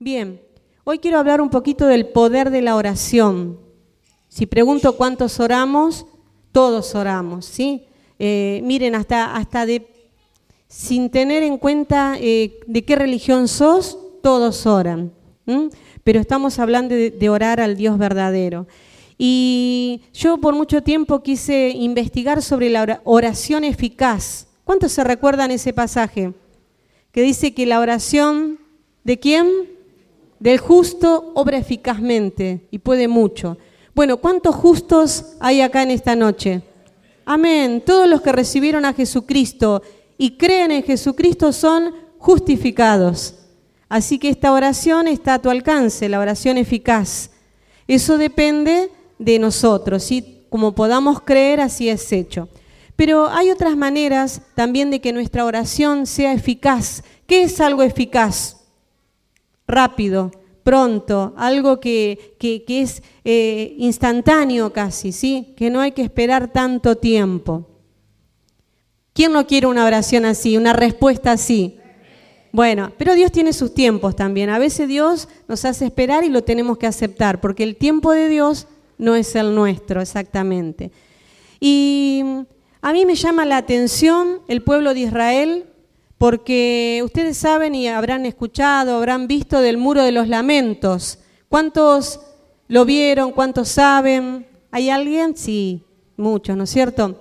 Bien, hoy quiero hablar un poquito del poder de la oración. Si pregunto cuántos oramos, todos oramos, ¿sí? Eh, miren, hasta, hasta de, sin tener en cuenta eh, de qué religión sos, todos oran. Pero estamos hablando de orar al Dios verdadero. Y yo por mucho tiempo quise investigar sobre la oración eficaz. ¿Cuántos se recuerdan ese pasaje? Que dice que la oración de quién? Del justo obra eficazmente y puede mucho. Bueno, ¿cuántos justos hay acá en esta noche? Amén. Todos los que recibieron a Jesucristo y creen en Jesucristo son justificados. Así que esta oración está a tu alcance, la oración eficaz. Eso depende de nosotros, y como podamos creer, así es hecho. Pero hay otras maneras también de que nuestra oración sea eficaz. ¿Qué es algo eficaz? Rápido, pronto, algo que, es eh, instantáneo casi, ¿sí? Que no hay que esperar tanto tiempo. ¿Quién no quiere una oración así, una respuesta así? Bueno, pero Dios tiene sus tiempos también. A veces Dios nos hace esperar y lo tenemos que aceptar, porque el tiempo de Dios no es el nuestro exactamente. Y a mí me llama la atención el pueblo de Israel porque ustedes saben y habrán escuchado, habrán visto del muro de los lamentos. ¿Cuántos lo vieron? ¿Cuántos saben? ¿Hay alguien? Sí, muchos, ¿no es cierto?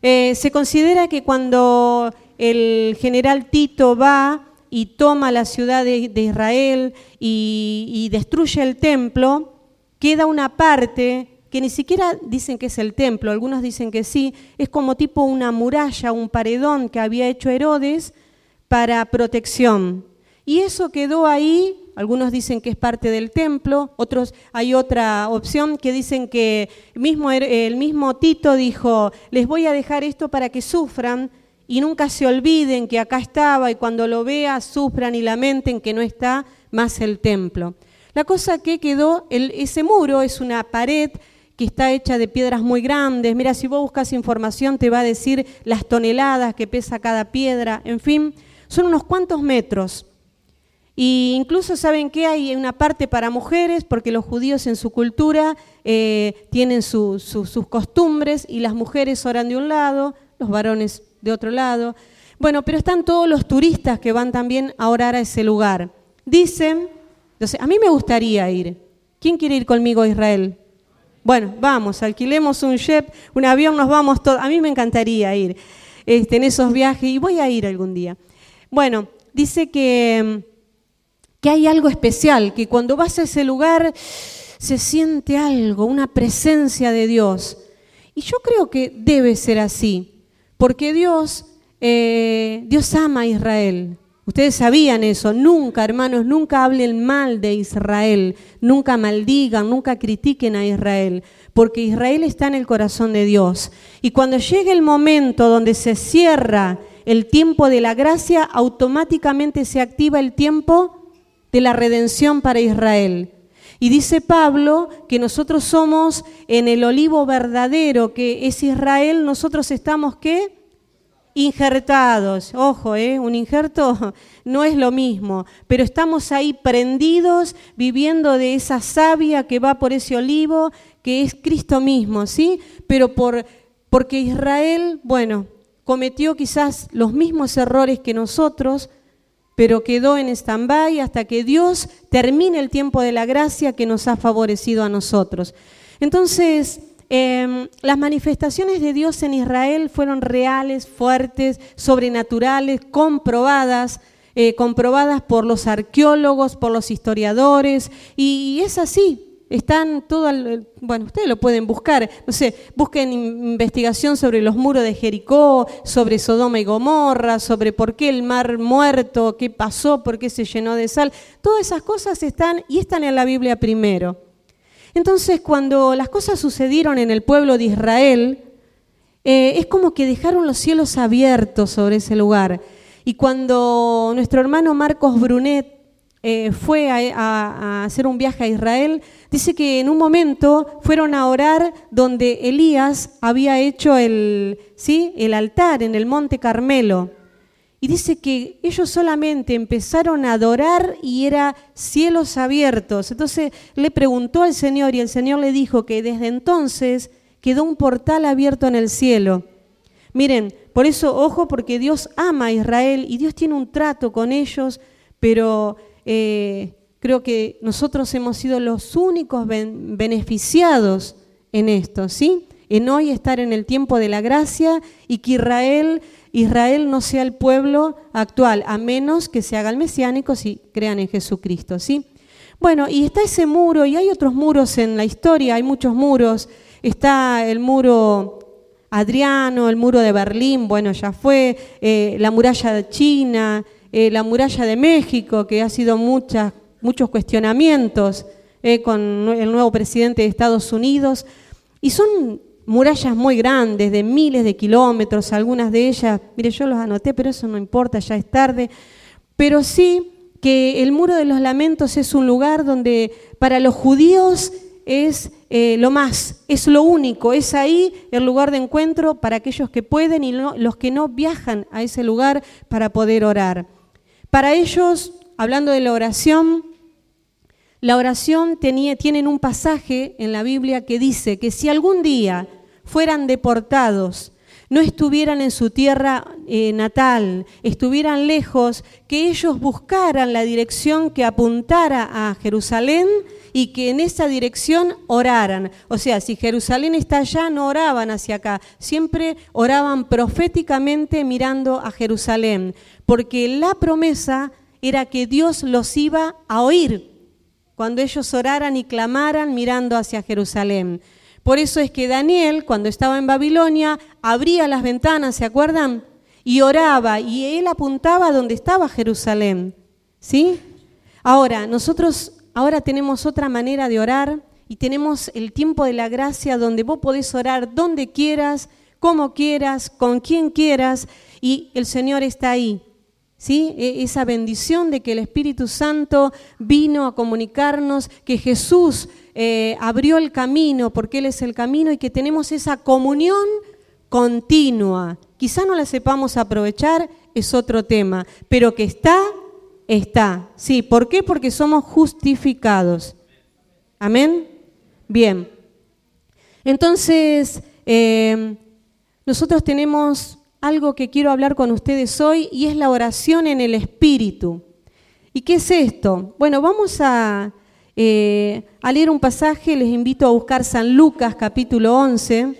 Eh, se considera que cuando el general Tito va y toma la ciudad de, Israel y destruye el templo, queda una parte que ni siquiera dicen que es el templo, algunos dicen que sí, es como tipo una muralla, un paredón que había hecho Herodes para protección. Y eso quedó ahí, algunos dicen que es parte del templo, otros hay otra opción que dicen que mismo, el mismo Tito dijo, les voy a dejar esto para que sufran y nunca se olviden que acá estaba y cuando lo vea sufran y lamenten que no está más el templo. La cosa que quedó, ese muro es una pared que está hecha de piedras muy grandes. Mira, si vos buscas información te va a decir las toneladas que pesa cada piedra. En fin, son unos cuantos metros. Y incluso saben que hay una parte para mujeres, porque los judíos en su cultura eh, tienen sus costumbres y las mujeres oran de un lado, los varones de otro lado. Bueno, pero están todos los turistas que van también a orar a ese lugar. Dicen entonces, a mí me gustaría ir. ¿Quién quiere ir conmigo a Israel? Bueno, vamos, alquilemos un jet, un avión, nos vamos todos. A mí me encantaría ir este, en esos viajes y voy a ir algún día. Bueno, dice que, que hay algo especial, que cuando vas a ese lugar se siente algo, una presencia de Dios. Y yo creo que debe ser así, porque Dios, eh, Dios ama a Israel. Ustedes sabían eso, nunca, hermanos, nunca hablen mal de Israel, nunca maldigan, nunca critiquen a Israel, porque Israel está en el corazón de Dios. Y cuando llegue el momento donde se cierra el tiempo de la gracia, automáticamente se activa el tiempo de la redención para Israel. Y dice Pablo que nosotros somos en el olivo verdadero, que es Israel, nosotros estamos qué? injertados. Ojo, ¿eh? un injerto no es lo mismo, pero estamos ahí prendidos, viviendo de esa savia que va por ese olivo, que es Cristo mismo, ¿sí? Pero por, porque Israel, bueno, cometió quizás los mismos errores que nosotros, pero quedó en stand-by hasta que Dios termine el tiempo de la gracia que nos ha favorecido a nosotros. Entonces, Em, las manifestaciones de Dios en Israel fueron reales, fuertes, sobrenaturales, comprobadas, eh, comprobadas por los arqueólogos, por los historiadores, y, es así. Están todo, bueno, ustedes lo pueden buscar, no sé, busquen investigación sobre los muros de Jericó, sobre Sodoma y Gomorra, sobre por qué el mar muerto, qué pasó, por qué se llenó de sal. Todas esas cosas están y están en la Biblia primero. Entonces, cuando las cosas sucedieron en el pueblo de Israel, eh, es como que dejaron los cielos abiertos sobre ese lugar. Y cuando nuestro hermano Marcos Brunet eh, fue a, hacer un viaje a Israel, dice que en un momento fueron a orar donde Elías había hecho el, ¿sí? el altar en el monte Carmelo. Y dice que ellos solamente empezaron a adorar y era cielos abiertos. Entonces le preguntó al Señor y el Señor le dijo que desde entonces quedó un portal abierto en el cielo. Miren, por eso ojo porque Dios ama a Israel y Dios tiene un trato con ellos, pero eh, creo que nosotros hemos sido los únicos beneficiados en esto, ¿sí? En hoy estar en el tiempo de la gracia y que Israel Israel no sea el pueblo actual, a menos que se haga el mesiánico si crean en Jesucristo, ¿sí? Bueno, y está ese muro, y hay otros muros en la historia, hay muchos muros. Está el muro Adriano, el muro de Berlín, bueno, ya fue, eh, la muralla de China, eh, la muralla de México, que ha sido muchas, muchos cuestionamientos eh, con el nuevo presidente de Estados Unidos. Y son murallas muy grandes, de miles de kilómetros, algunas de ellas, mire, yo los anoté, pero eso no importa, ya es tarde, pero sí que el Muro de los Lamentos es un lugar donde para los judíos es eh, lo más, es lo único, es ahí el lugar de encuentro para aquellos que pueden y los que no viajan a ese lugar para poder orar. Para ellos, hablando de la oración, la oración tienen un pasaje en la Biblia que dice que si algún día fueran deportados, no estuvieran en su tierra eh, natal, estuvieran lejos, que ellos buscaran la dirección que apuntara a Jerusalén y que en esa dirección oraran. O sea, si Jerusalén está allá, no oraban hacia acá, siempre oraban proféticamente mirando a Jerusalén, porque la promesa era que Dios los iba a oír cuando ellos oraran y clamaran mirando hacia Jerusalén. Por eso es que Daniel, cuando estaba en Babilonia, abría las ventanas, ¿se acuerdan? Y oraba, y él apuntaba donde estaba Jerusalén. ¿Sí? Ahora, nosotros ahora tenemos otra manera de orar y tenemos el tiempo de la gracia donde vos podés orar donde quieras, como quieras, con quien quieras, y el Señor está ahí. ¿Sí? E, esa bendición de que el Espíritu Santo vino a comunicarnos, que Jesús eh, abrió el camino, porque Él es el camino, y que tenemos esa comunión continua. Quizá no la sepamos aprovechar, es otro tema, pero que está, está. Sí, ¿por qué? Porque somos justificados. Amén. Bien. Entonces, eh, nosotros tenemos algo que quiero hablar con ustedes hoy y es la oración en el Espíritu. ¿Y qué es esto? Bueno, vamos a eh, leer un pasaje les invito a buscar San Lucas capítulo 11,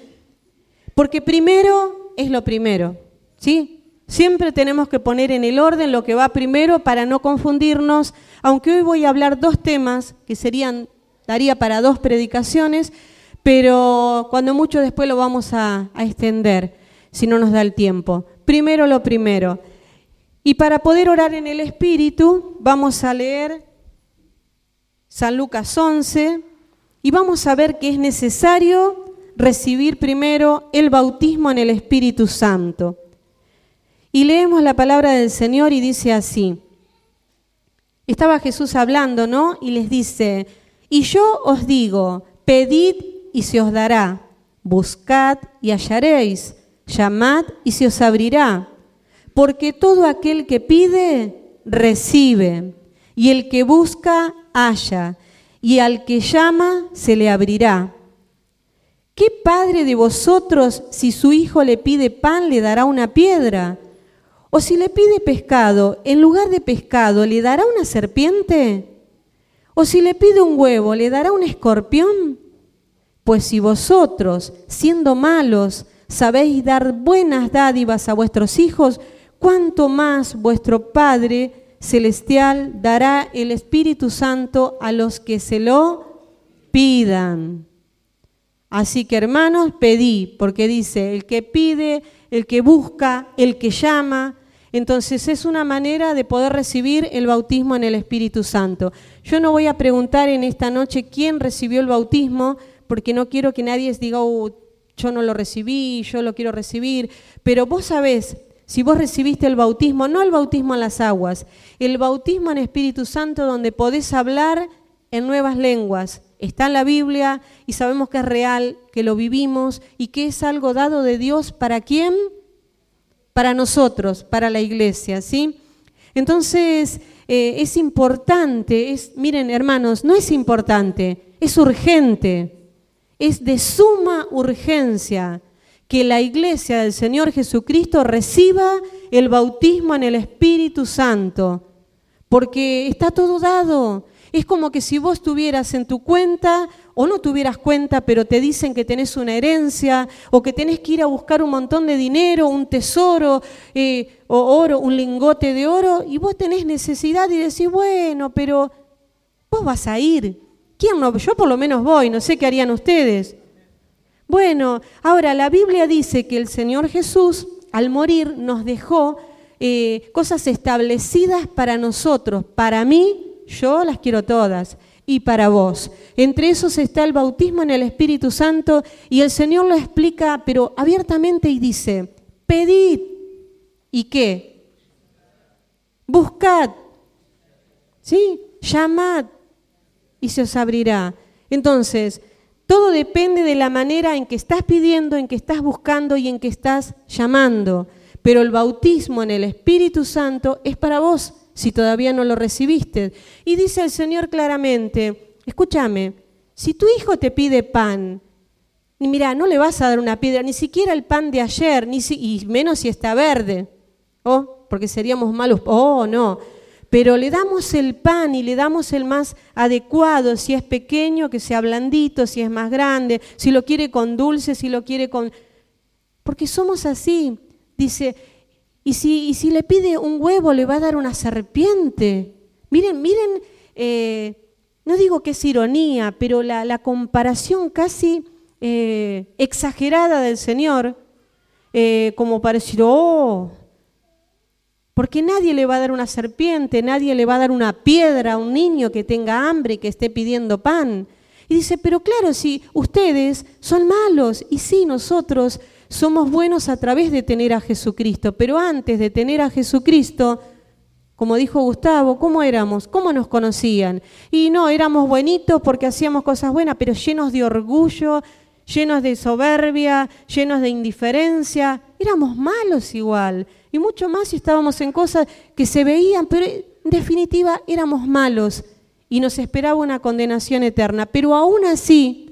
porque primero es lo primero, ¿sí? Siempre tenemos que poner en el orden lo que va primero para no confundirnos, aunque hoy voy a hablar dos temas que serían, daría para dos predicaciones, pero cuando mucho después lo vamos a extender, si no nos da el tiempo. Primero lo primero. Y para poder orar en el Espíritu, vamos a leer San Lucas 11, y vamos a ver que es necesario recibir primero el bautismo en el Espíritu Santo. Y leemos la palabra del Señor y dice así, estaba Jesús hablando, ¿no? Y les dice, y yo os digo, pedid y se os dará, buscad y hallaréis, llamad y se os abrirá, porque todo aquel que pide, recibe, y el que busca, haya, y al que llama se le abrirá. ¿Qué padre de vosotros, si su hijo le pide pan, le dará una piedra? ¿O si le pide pescado, en lugar de pescado, le dará una serpiente? ¿O si le pide un huevo, le dará un escorpión? Pues si vosotros, siendo malos, sabéis dar buenas dádivas a vuestros hijos, cuánto más vuestro Padre celestial dará el Espíritu Santo a los que se lo pidan. Así que hermanos, pedí, porque dice, el que pide, el que busca, el que llama. Entonces es una manera de poder recibir el bautismo en el Espíritu Santo. Yo no voy a preguntar en esta noche quién recibió el bautismo, porque no quiero que nadie diga, oh, yo no lo recibí, yo lo quiero recibir, pero vos sabés si vos recibiste el bautismo, no el bautismo en las aguas, el bautismo en Espíritu Santo donde podés hablar en nuevas lenguas. Está en la Biblia y sabemos que es real, que lo vivimos y que es algo dado de Dios para quién? para nosotros, para la iglesia, ¿sí? Entonces, eh, es importante, es, miren hermanos, no es importante, es urgente, es de suma urgencia que la iglesia del Señor Jesucristo reciba el bautismo en el Espíritu Santo, porque está todo dado. Es como que si vos tuvieras en tu cuenta o no tuvieras cuenta, pero te dicen que tenés una herencia o que tenés que ir a buscar un montón de dinero, un tesoro eh, o oro, un lingote de oro, y vos tenés necesidad y decís, bueno, pero vos vas a ir. ¿Quién no? Yo por lo menos voy, no sé qué harían ustedes. Bueno, ahora la Biblia dice que el Señor Jesús al morir nos dejó eh, cosas establecidas para nosotros, para mí, yo las quiero todas y para vos. Entre esos está el bautismo en el Espíritu Santo y el Señor lo explica, pero abiertamente y dice, pedid y qué? Buscad, ¿sí? Llamad y se os abrirá. Entonces, todo depende de la manera en que estás pidiendo, en que estás buscando y en que estás llamando. Pero el bautismo en el Espíritu Santo es para vos si todavía no lo recibiste. Y dice el Señor claramente, escúchame, si tu hijo te pide pan, y mira, no le vas a dar una piedra, ni siquiera el pan de ayer, ni y menos si está verde. Oh, porque seríamos malos. Oh, no. Pero le damos el pan y le damos el más adecuado, si es pequeño, que sea blandito, si es más grande, si lo quiere con dulce, si lo quiere con... Porque somos así. Dice, y si, si le pide un huevo, le va a dar una serpiente. Miren, miren, eh, no digo que es ironía, pero la, comparación casi eh, exagerada del Señor, eh, como para decir, oh, porque nadie le va a dar una serpiente, nadie le va a dar una piedra a un niño que tenga hambre y que esté pidiendo pan. Y dice, pero claro, si ustedes son malos, y sí, nosotros somos buenos a través de tener a Jesucristo, pero antes de tener a Jesucristo, como dijo Gustavo, ¿cómo éramos? ¿Cómo nos conocían? Y no, éramos buenitos porque hacíamos cosas buenas, pero llenos de orgullo, llenos de soberbia, llenos de indiferencia. Éramos malos igual. Y mucho más si estábamos en cosas que se veían, pero en definitiva éramos malos y nos esperaba una condenación eterna. Pero aún así,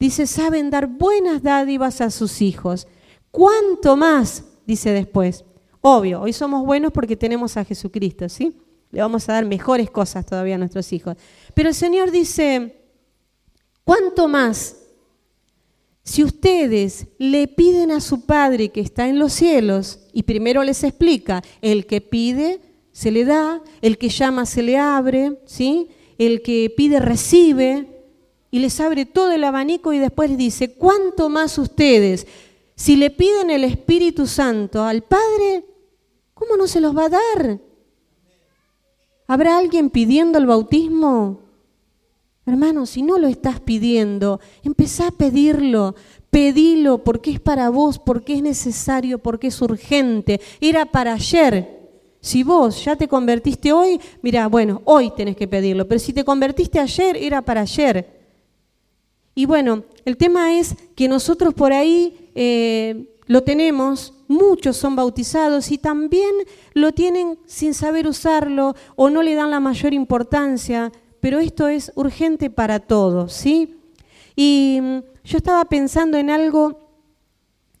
Dice, saben dar buenas dádivas a sus hijos. ¿Cuánto más? Dice después. Obvio, hoy somos buenos porque tenemos a Jesucristo, ¿sí? Le vamos a dar mejores cosas todavía a nuestros hijos. Pero el Señor dice, ¿cuánto más? Si ustedes le piden a su Padre que está en los cielos, y primero les explica, el que pide, se le da, el que llama, se le abre, ¿sí? El que pide, recibe, y les abre todo el abanico y después dice, ¿cuánto más ustedes? Si le piden el Espíritu Santo al Padre, ¿cómo no se los va a dar? ¿Habrá alguien pidiendo el bautismo? Hermano, si no lo estás pidiendo, empezá a pedirlo, pedilo porque es para vos, porque es necesario, porque es urgente. Era para ayer. Si vos ya te convertiste hoy, mira, bueno, hoy tenés que pedirlo, pero si te convertiste ayer, era para ayer. Y bueno, el tema es que nosotros por ahí eh, lo tenemos, muchos son bautizados y también lo tienen sin saber usarlo o no le dan la mayor importancia, pero esto es urgente para todos, ¿sí? Y mm, yo estaba pensando en algo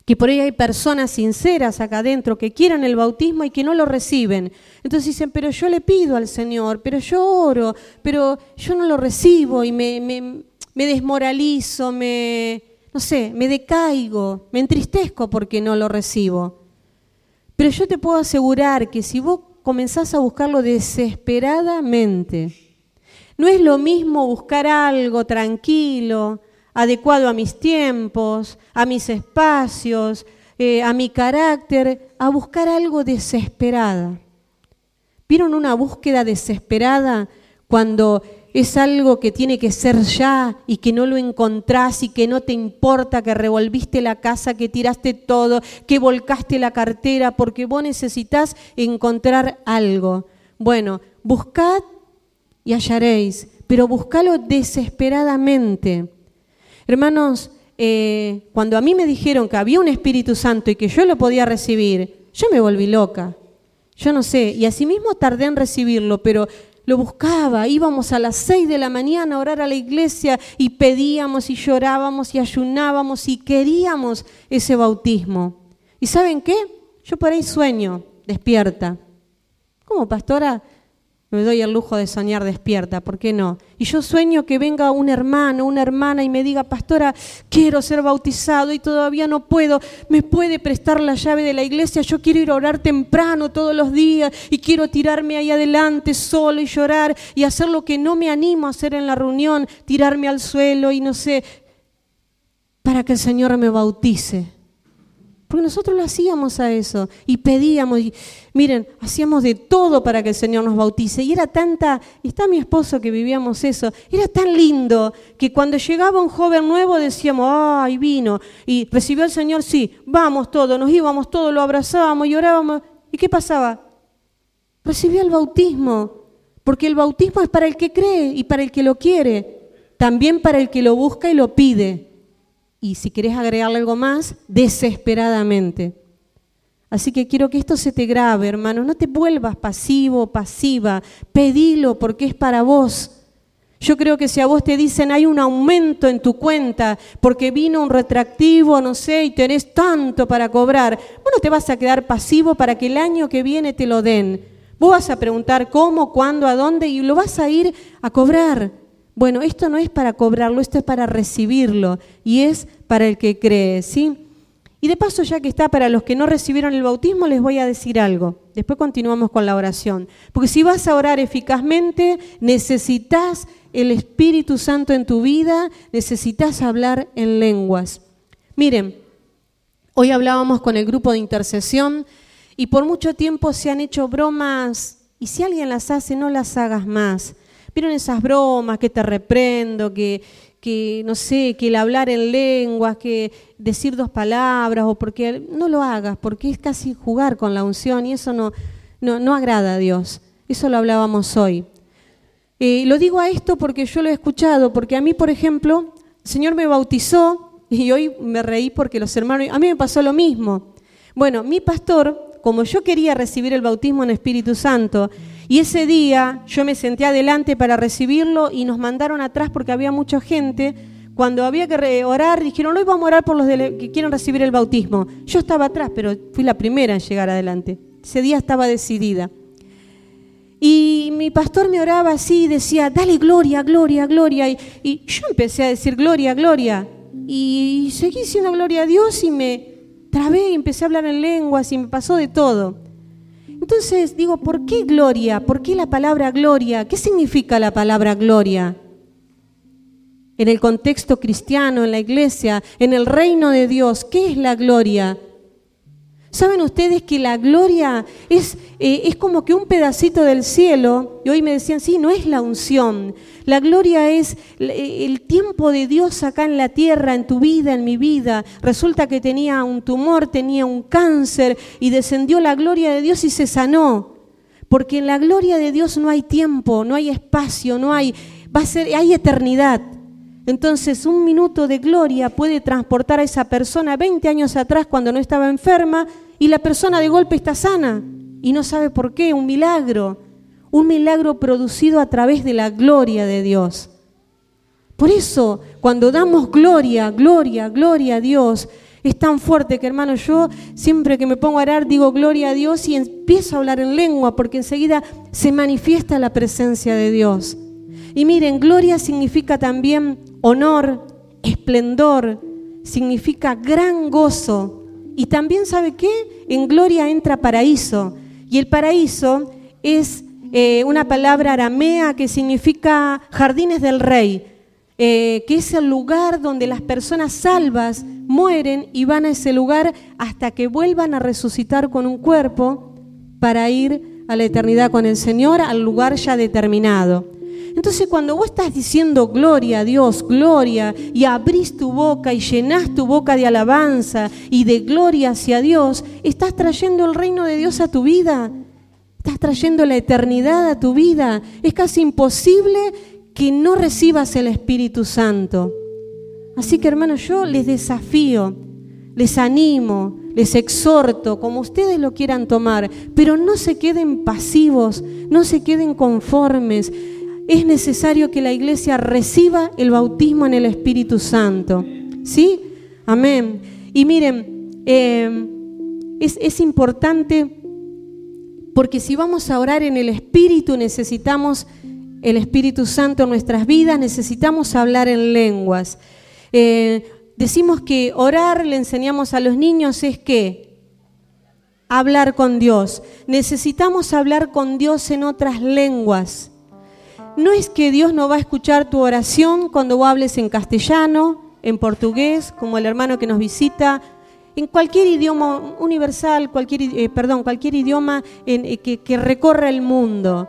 que por ahí hay personas sinceras acá adentro que quieran el bautismo y que no lo reciben. Entonces dicen, pero yo le pido al Señor, pero yo oro, pero yo no lo recibo y me, me desmoralizo, me, no sé, me decaigo, me entristezco porque no lo recibo. Pero yo te puedo asegurar que si vos comenzás a buscarlo desesperadamente, no es lo mismo buscar algo tranquilo, adecuado a mis tiempos, a mis espacios, eh, a mi carácter, a buscar algo desesperada. ¿Vieron una búsqueda desesperada cuando es algo que tiene que ser ya y que no lo encontrás y que no te importa, que revolviste la casa, que tiraste todo, que volcaste la cartera, porque vos necesitas encontrar algo. Bueno, buscad y hallaréis, pero buscalo desesperadamente. Hermanos, eh, cuando a mí me dijeron que había un Espíritu Santo y que yo lo podía recibir, yo me volví loca. Yo no sé, y asimismo tardé en recibirlo, pero lo buscaba, íbamos a las seis de la mañana a orar a la iglesia y pedíamos y llorábamos y ayunábamos y queríamos ese bautismo. ¿Y saben qué? Yo por ahí sueño, despierta. ¿Cómo, pastora? Me doy el lujo de soñar despierta, ¿por qué no? Y yo sueño que venga un hermano, una hermana y me diga, pastora, quiero ser bautizado y todavía no puedo, ¿me puede prestar la llave de la iglesia? Yo quiero ir a orar temprano todos los días y quiero tirarme ahí adelante solo y llorar y hacer lo que no me animo a hacer en la reunión, tirarme al suelo y no sé, para que el Señor me bautice. Porque nosotros lo hacíamos a eso y pedíamos, y, miren, hacíamos de todo para que el Señor nos bautice. Y era tanta, y está mi esposo que vivíamos eso, era tan lindo que cuando llegaba un joven nuevo decíamos, ay, vino, y recibió el Señor, sí, vamos todos, nos íbamos todos, lo abrazábamos y orábamos. ¿Y qué pasaba? Recibió el bautismo, porque el bautismo es para el que cree y para el que lo quiere, también para el que lo busca y lo pide y si querés agregarle algo más, desesperadamente. Así que quiero que esto se te grabe, hermano. No te vuelvas pasivo, pasiva. Pedilo porque es para vos. Yo creo que si a vos te dicen hay un aumento en tu cuenta porque vino un retractivo, no sé, y tenés tanto para cobrar, bueno, te vas a quedar pasivo para que el año que viene te lo den. Vos vas a preguntar cómo, cuándo, a dónde y lo vas a ir a cobrar. Bueno, esto no es para cobrarlo, esto es para recibirlo y es para el que cree, ¿sí? Y de paso, ya que está para los que no recibieron el bautismo, les voy a decir algo. Después continuamos con la oración. Porque si vas a orar eficazmente, necesitas el Espíritu Santo en tu vida, necesitas hablar en lenguas. Miren, hoy hablábamos con el grupo de intercesión y por mucho tiempo se han hecho bromas y si alguien las hace, no las hagas más. ¿Vieron esas bromas que te reprendo, que, que no sé, que el hablar en lenguas, que decir dos palabras, o porque no lo hagas, porque es casi jugar con la unción y eso no, no, agrada a Dios. Eso lo hablábamos hoy. Eh, lo digo a esto porque yo lo he escuchado, porque a mí, por ejemplo, el Señor me bautizó y hoy me reí porque los hermanos, a mí me pasó lo mismo. Bueno, mi pastor, como yo quería recibir el bautismo en Espíritu Santo, y ese día yo me senté adelante para recibirlo y nos mandaron atrás porque había mucha gente. Cuando había que orar, dijeron, hoy vamos a orar por los que quieren recibir el bautismo. Yo estaba atrás, pero fui la primera en llegar adelante. Ese día estaba decidida. Y mi pastor me oraba así decía, dale gloria, gloria, gloria. Y, y, yo empecé a decir gloria, gloria. Y seguí diciendo gloria a Dios y me trabé y empecé a hablar en lenguas y me pasó de todo. Entonces digo, ¿por qué gloria? ¿Por qué la palabra gloria? ¿Qué significa la palabra gloria? En el contexto cristiano, en la iglesia, en el reino de Dios, ¿qué es la gloria? ¿Saben ustedes que la gloria es, eh, es como que un pedacito del cielo? Y hoy me decían, sí, no es la unción. La gloria es el tiempo de Dios acá en la tierra, en tu vida, en mi vida. Resulta que tenía un tumor, tenía un cáncer y descendió la gloria de Dios y se sanó. Porque en la gloria de Dios no hay tiempo, no hay espacio, no hay, va a ser, hay eternidad. Entonces, un minuto de gloria puede transportar a esa persona 20 años atrás cuando no estaba enferma y la persona de golpe está sana y no sabe por qué, un milagro, un milagro producido a través de la gloria de Dios. Por eso, cuando damos gloria, gloria, gloria a Dios, es tan fuerte que, hermano, yo siempre que me pongo a orar digo gloria a Dios y empiezo a hablar en lengua porque enseguida se manifiesta la presencia de Dios. Y miren, gloria significa también honor, esplendor, significa gran gozo. Y también, ¿sabe qué? En gloria entra paraíso. Y el paraíso es eh, una palabra aramea que significa jardines del rey, eh, que es el lugar donde las personas salvas mueren y van a ese lugar hasta que vuelvan a resucitar con un cuerpo para ir a la eternidad con el Señor, al lugar ya determinado. Entonces cuando vos estás diciendo gloria a Dios, gloria, y abrís tu boca y llenás tu boca de alabanza y de gloria hacia Dios, estás trayendo el reino de Dios a tu vida, estás trayendo la eternidad a tu vida. Es casi imposible que no recibas el Espíritu Santo. Así que hermanos, yo les desafío, les animo, les exhorto, como ustedes lo quieran tomar, pero no se queden pasivos, no se queden conformes. Es necesario que la iglesia reciba el bautismo en el Espíritu Santo. ¿Sí? Amén. Y miren, eh, es, es importante porque si vamos a orar en el Espíritu necesitamos el Espíritu Santo en nuestras vidas, necesitamos hablar en lenguas. Eh, decimos que orar, le enseñamos a los niños, es que hablar con Dios. Necesitamos hablar con Dios en otras lenguas. No es que Dios no va a escuchar tu oración cuando hables en castellano, en portugués, como el hermano que nos visita, en cualquier idioma universal, cualquier, eh, perdón, cualquier idioma eh, que, que recorra el mundo.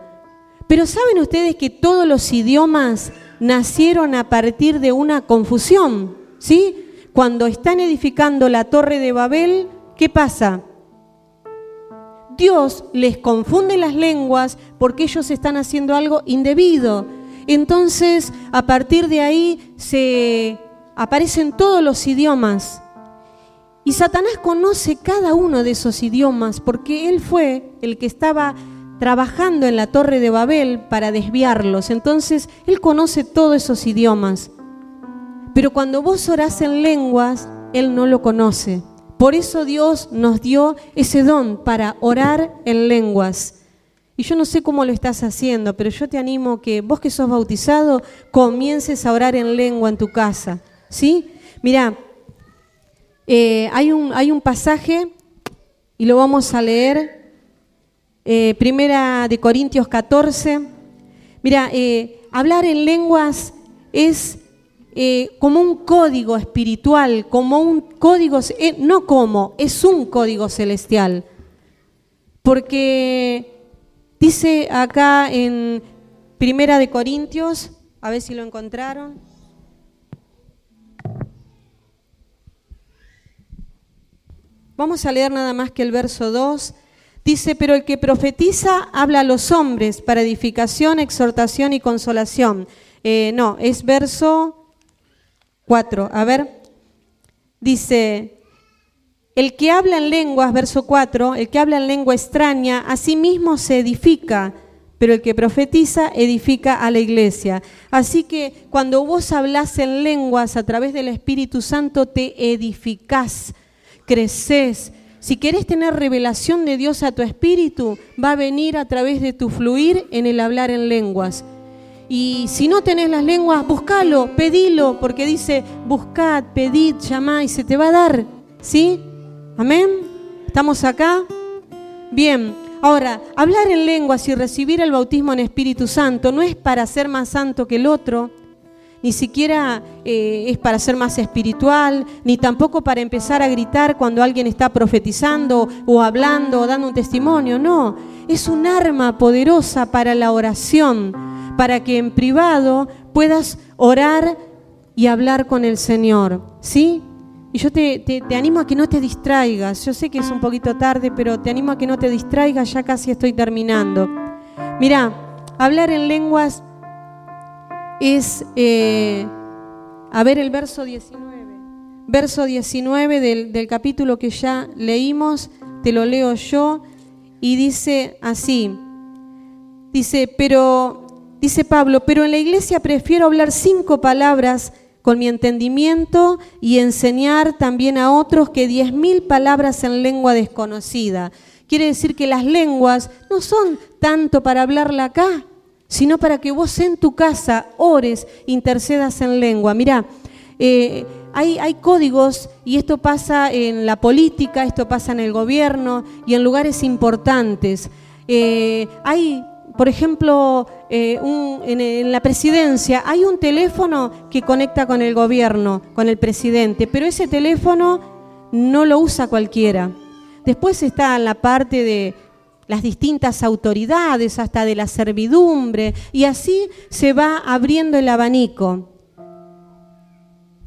Pero ¿saben ustedes que todos los idiomas nacieron a partir de una confusión? ¿Sí? Cuando están edificando la torre de Babel, ¿qué pasa? Dios les confunde las lenguas porque ellos están haciendo algo indebido. Entonces, a partir de ahí se aparecen todos los idiomas. Y Satanás conoce cada uno de esos idiomas porque él fue el que estaba trabajando en la torre de Babel para desviarlos. Entonces, él conoce todos esos idiomas. Pero cuando vos orás en lenguas, él no lo conoce. Por eso Dios nos dio ese don para orar en lenguas. Y yo no sé cómo lo estás haciendo, pero yo te animo que vos que sos bautizado, comiences a orar en lengua en tu casa. ¿Sí? Mira, eh, hay, un, hay un pasaje y lo vamos a leer, eh, primera de Corintios 14. Mira, eh, hablar en lenguas es como un código espiritual, como un código, no como, es un código celestial. Porque dice acá en Primera de Corintios, a ver si lo encontraron. Vamos a leer nada más que el verso 2. Dice, pero el que profetiza habla a los hombres para edificación, exhortación y consolación. Eh, no, es verso 4. A ver, dice, el que habla en lenguas, verso 4, el que habla en lengua extraña, a sí mismo se edifica, pero el que profetiza edifica a la iglesia. Así que cuando vos hablas en lenguas a través del Espíritu Santo, te edificás creces. Si querés tener revelación de Dios a tu espíritu, va a venir a través de tu fluir en el hablar en lenguas. Y si no tenés las lenguas, buscalo, pedilo, porque dice, buscad, pedid, llamad y se te va a dar. ¿Sí? Amén. ¿Estamos acá? Bien. Ahora, hablar en lenguas y recibir el bautismo en Espíritu Santo no es para ser más santo que el otro, ni siquiera eh, es para ser más espiritual, ni tampoco para empezar a gritar cuando alguien está profetizando o hablando o dando un testimonio, no, es un arma poderosa para la oración, para que en privado puedas orar y hablar con el Señor, ¿sí? Y yo te, te, animo a que no te distraigas, yo sé que es un poquito tarde, pero te animo a que no te distraigas, ya casi estoy terminando. Mira, hablar en lenguas es, eh, a ver el verso 19, verso 19 del, del capítulo que ya leímos, te lo leo yo, y dice así, dice, pero, dice Pablo, pero en la iglesia prefiero hablar cinco palabras con mi entendimiento y enseñar también a otros que diez mil palabras en lengua desconocida. Quiere decir que las lenguas no son tanto para hablarla acá, sino para que vos en tu casa ores, intercedas en lengua. Mira, eh, hay, hay, códigos y esto pasa en la política, esto pasa en el gobierno y en lugares importantes. Eh, hay, por ejemplo, eh, en, la presidencia, hay un teléfono que conecta con el gobierno, con el presidente, pero ese teléfono no lo usa cualquiera. Después está la parte de las distintas autoridades, hasta de la servidumbre, y así se va abriendo el abanico.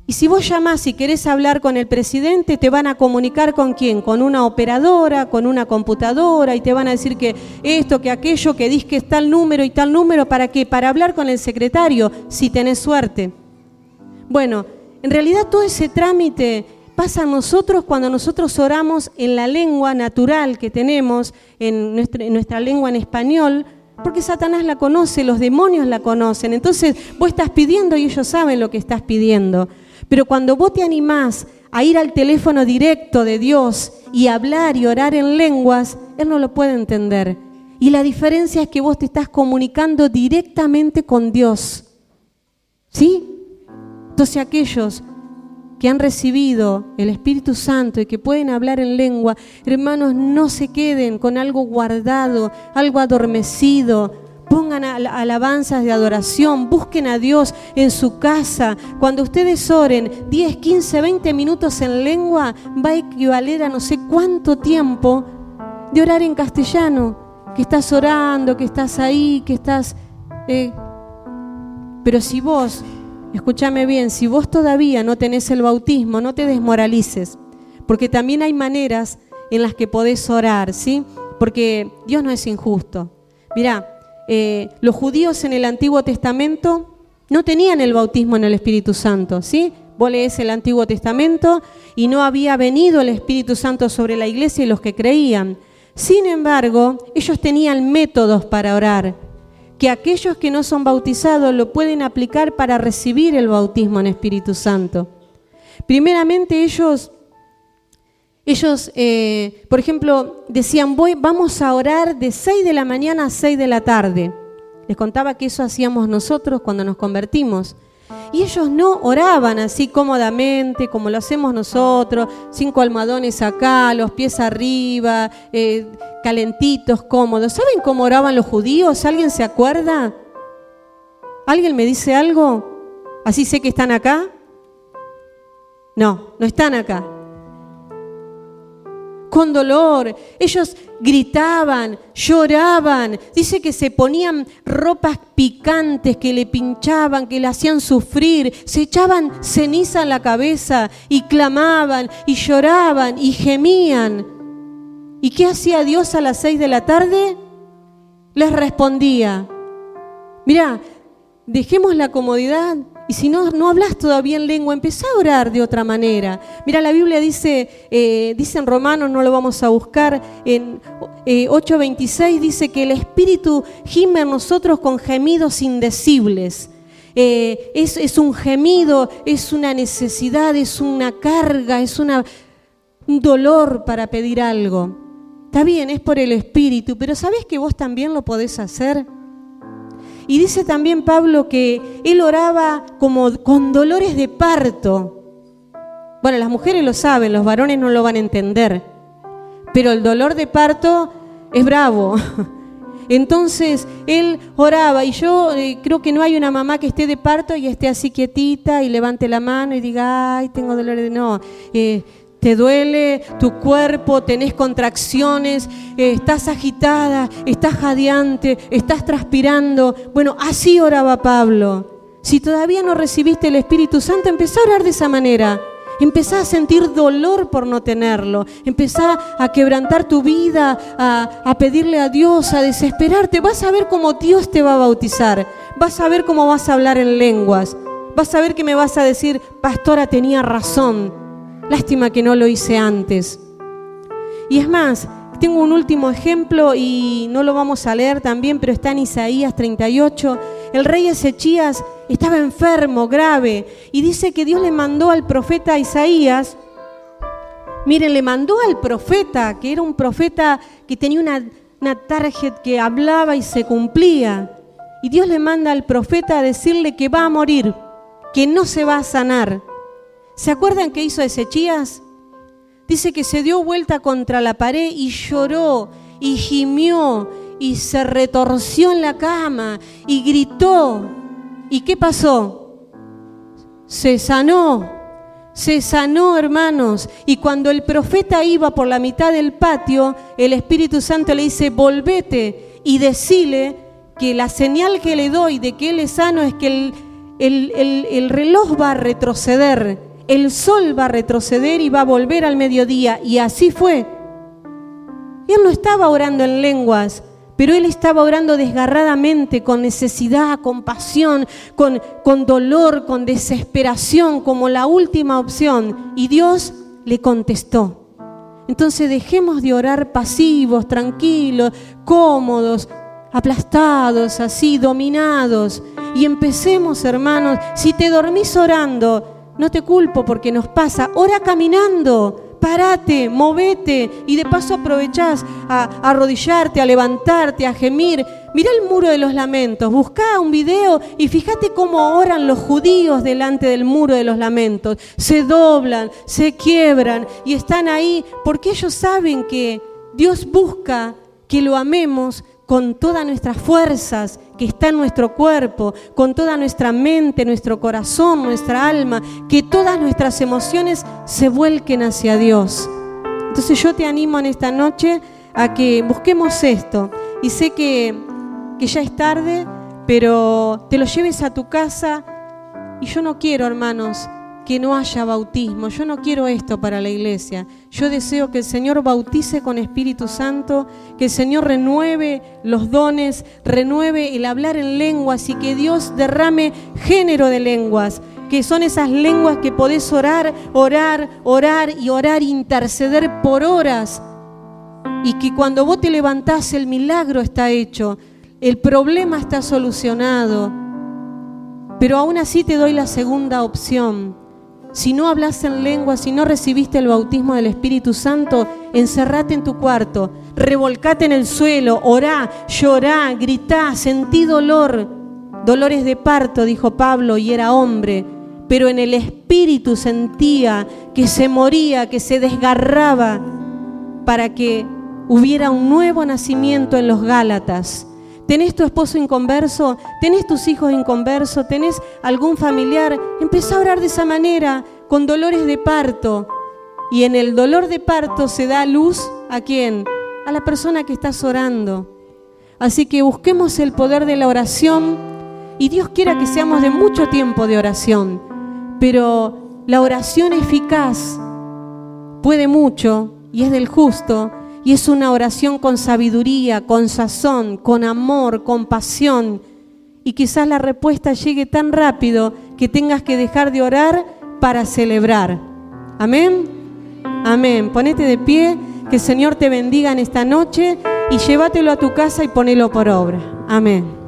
Y si vos llamás y querés hablar con el presidente, te van a comunicar con quién? Con una operadora, con una computadora, y te van a decir que esto, que aquello, que dis que es tal número y tal número, ¿para qué? Para hablar con el secretario, si tenés suerte. Bueno, en realidad todo ese trámite pasa a nosotros cuando nosotros oramos en la lengua natural que tenemos, en nuestra, en nuestra lengua en español, porque Satanás la conoce, los demonios la conocen. Entonces vos estás pidiendo y ellos saben lo que estás pidiendo. Pero cuando vos te animás a ir al teléfono directo de Dios y hablar y orar en lenguas, Él no lo puede entender. Y la diferencia es que vos te estás comunicando directamente con Dios. ¿Sí? Entonces aquellos que han recibido el Espíritu Santo y que pueden hablar en lengua, hermanos, no se queden con algo guardado, algo adormecido. Pongan alabanzas de adoración, busquen a Dios en su casa. Cuando ustedes oren 10, 15, 20 minutos en lengua, va a equivaler a no sé cuánto tiempo de orar en castellano. Que estás orando, que estás ahí, que estás... Eh, pero si vos Escúchame bien, si vos todavía no tenés el bautismo, no te desmoralices, porque también hay maneras en las que podés orar, ¿sí? Porque Dios no es injusto. Mirá, eh, los judíos en el Antiguo Testamento no tenían el bautismo en el Espíritu Santo, ¿sí? Vos lees el Antiguo Testamento y no había venido el Espíritu Santo sobre la iglesia y los que creían. Sin embargo, ellos tenían métodos para orar que aquellos que no son bautizados lo pueden aplicar para recibir el bautismo en Espíritu Santo. Primeramente ellos, ellos eh, por ejemplo, decían, Voy, vamos a orar de 6 de la mañana a 6 de la tarde. Les contaba que eso hacíamos nosotros cuando nos convertimos. Y ellos no oraban así cómodamente como lo hacemos nosotros, cinco almohadones acá, los pies arriba, eh, calentitos, cómodos. ¿Saben cómo oraban los judíos? ¿Alguien se acuerda? ¿Alguien me dice algo? ¿Así sé que están acá? No, no están acá con dolor. Ellos gritaban, lloraban. Dice que se ponían ropas picantes que le pinchaban, que le hacían sufrir. Se echaban ceniza en la cabeza y clamaban y lloraban y gemían. ¿Y qué hacía Dios a las seis de la tarde? Les respondía, mira, dejemos la comodidad y si no, no hablas todavía en lengua, empezá a orar de otra manera. Mira, la Biblia dice, eh, dice en Romanos, no lo vamos a buscar, en 8.26 eh, dice que el Espíritu gime en nosotros con gemidos indecibles. Eh, es, es, un gemido, es una necesidad, es una carga, es una, un dolor para pedir algo. Está bien, es por el Espíritu, pero ¿sabes que vos también lo podés hacer? Y dice también Pablo que él oraba como con dolores de parto. Bueno, las mujeres lo saben, los varones no lo van a entender, pero el dolor de parto es bravo. Entonces él oraba y yo eh, creo que no hay una mamá que esté de parto y esté así quietita y levante la mano y diga, ay, tengo dolor de... No, eh, te duele tu cuerpo, tenés contracciones, eh, estás agitada, estás jadeante, estás transpirando. Bueno, así oraba Pablo. Si todavía no recibiste el Espíritu Santo, empezá a orar de esa manera. Empezá a sentir dolor por no tenerlo. Empezá a quebrantar tu vida, a, a, pedirle a Dios, a desesperarte. Vas a ver cómo Dios te va a bautizar. Vas a ver cómo vas a hablar en lenguas. Vas a ver que me vas a decir, pastora tenía razón. Lástima que no lo hice antes. Y es más, tengo un último ejemplo y no lo vamos a leer también, pero está en Isaías 38. El rey Ezechías estaba enfermo, grave, y dice que Dios le mandó al profeta Isaías, miren, le mandó al profeta, que era un profeta que tenía una, una que hablaba y se cumplía. Y Dios le manda al profeta a decirle que va a morir, que no se va a sanar. ¿Se acuerdan qué hizo Ezechías? Dice que se dio vuelta contra la pared y lloró y gimió y se retorció en la cama y gritó. ¿Y qué pasó? Se sanó, se sanó hermanos. Y cuando el profeta iba por la mitad del patio, el Espíritu Santo le dice, volvete y decile que la señal que le doy de que él es sano es que el, el, el reloj va a retroceder el sol va a retroceder y va a volver al mediodía. Y así fue. Él no estaba orando en lenguas, pero él estaba orando desgarradamente, con necesidad, con pasión, con, con dolor, con desesperación, como la última opción. Y Dios le contestó. Entonces dejemos de orar pasivos, tranquilos, cómodos, aplastados, así, dominados. Y empecemos, hermanos, si te dormís orando, no te culpo porque nos pasa, ora caminando, Parate, movete y de paso aprovechás a, arrodillarte, a levantarte, a gemir. Mira el muro de los lamentos, busca un video y fíjate cómo oran los judíos delante del muro de los lamentos. Se doblan, se quiebran y están ahí porque ellos saben que Dios busca que lo amemos con todas nuestras fuerzas que está en nuestro cuerpo, con toda nuestra mente, nuestro corazón, nuestra alma, que todas nuestras emociones se vuelquen hacia Dios. Entonces yo te animo en esta noche a que busquemos esto. Y sé que, que ya es tarde, pero te lo lleves a tu casa. Y yo no quiero, hermanos, que no haya bautismo. Yo no quiero esto para la iglesia. Yo deseo que el Señor bautice con Espíritu Santo, que el Señor renueve los dones, renueve el hablar en lenguas y que Dios derrame género de lenguas, que son esas lenguas que podés orar, orar, orar y orar, interceder por horas. Y que cuando vos te levantás el milagro está hecho, el problema está solucionado. Pero aún así te doy la segunda opción si no hablas en lengua, si no recibiste el bautismo del Espíritu Santo, encerrate en tu cuarto, revolcate en el suelo, orá, llorá, gritá, sentí dolor. Dolores de parto, dijo Pablo, y era hombre, pero en el Espíritu sentía que se moría, que se desgarraba para que hubiera un nuevo nacimiento en los Gálatas ¿Tenés tu esposo inconverso? ¿Tenés tus hijos inconversos? ¿Tenés algún familiar? Empezá a orar de esa manera, con dolores de parto. Y en el dolor de parto se da luz a quién? A la persona que estás orando. Así que busquemos el poder de la oración y Dios quiera que seamos de mucho tiempo de oración. Pero la oración eficaz puede mucho y es del justo y es una oración con sabiduría, con sazón, con amor, con pasión. Y quizás la respuesta llegue tan rápido que tengas que dejar de orar para celebrar. Amén. Amén. Ponete de pie, que el Señor te bendiga en esta noche y llévatelo a tu casa y ponelo por obra. Amén.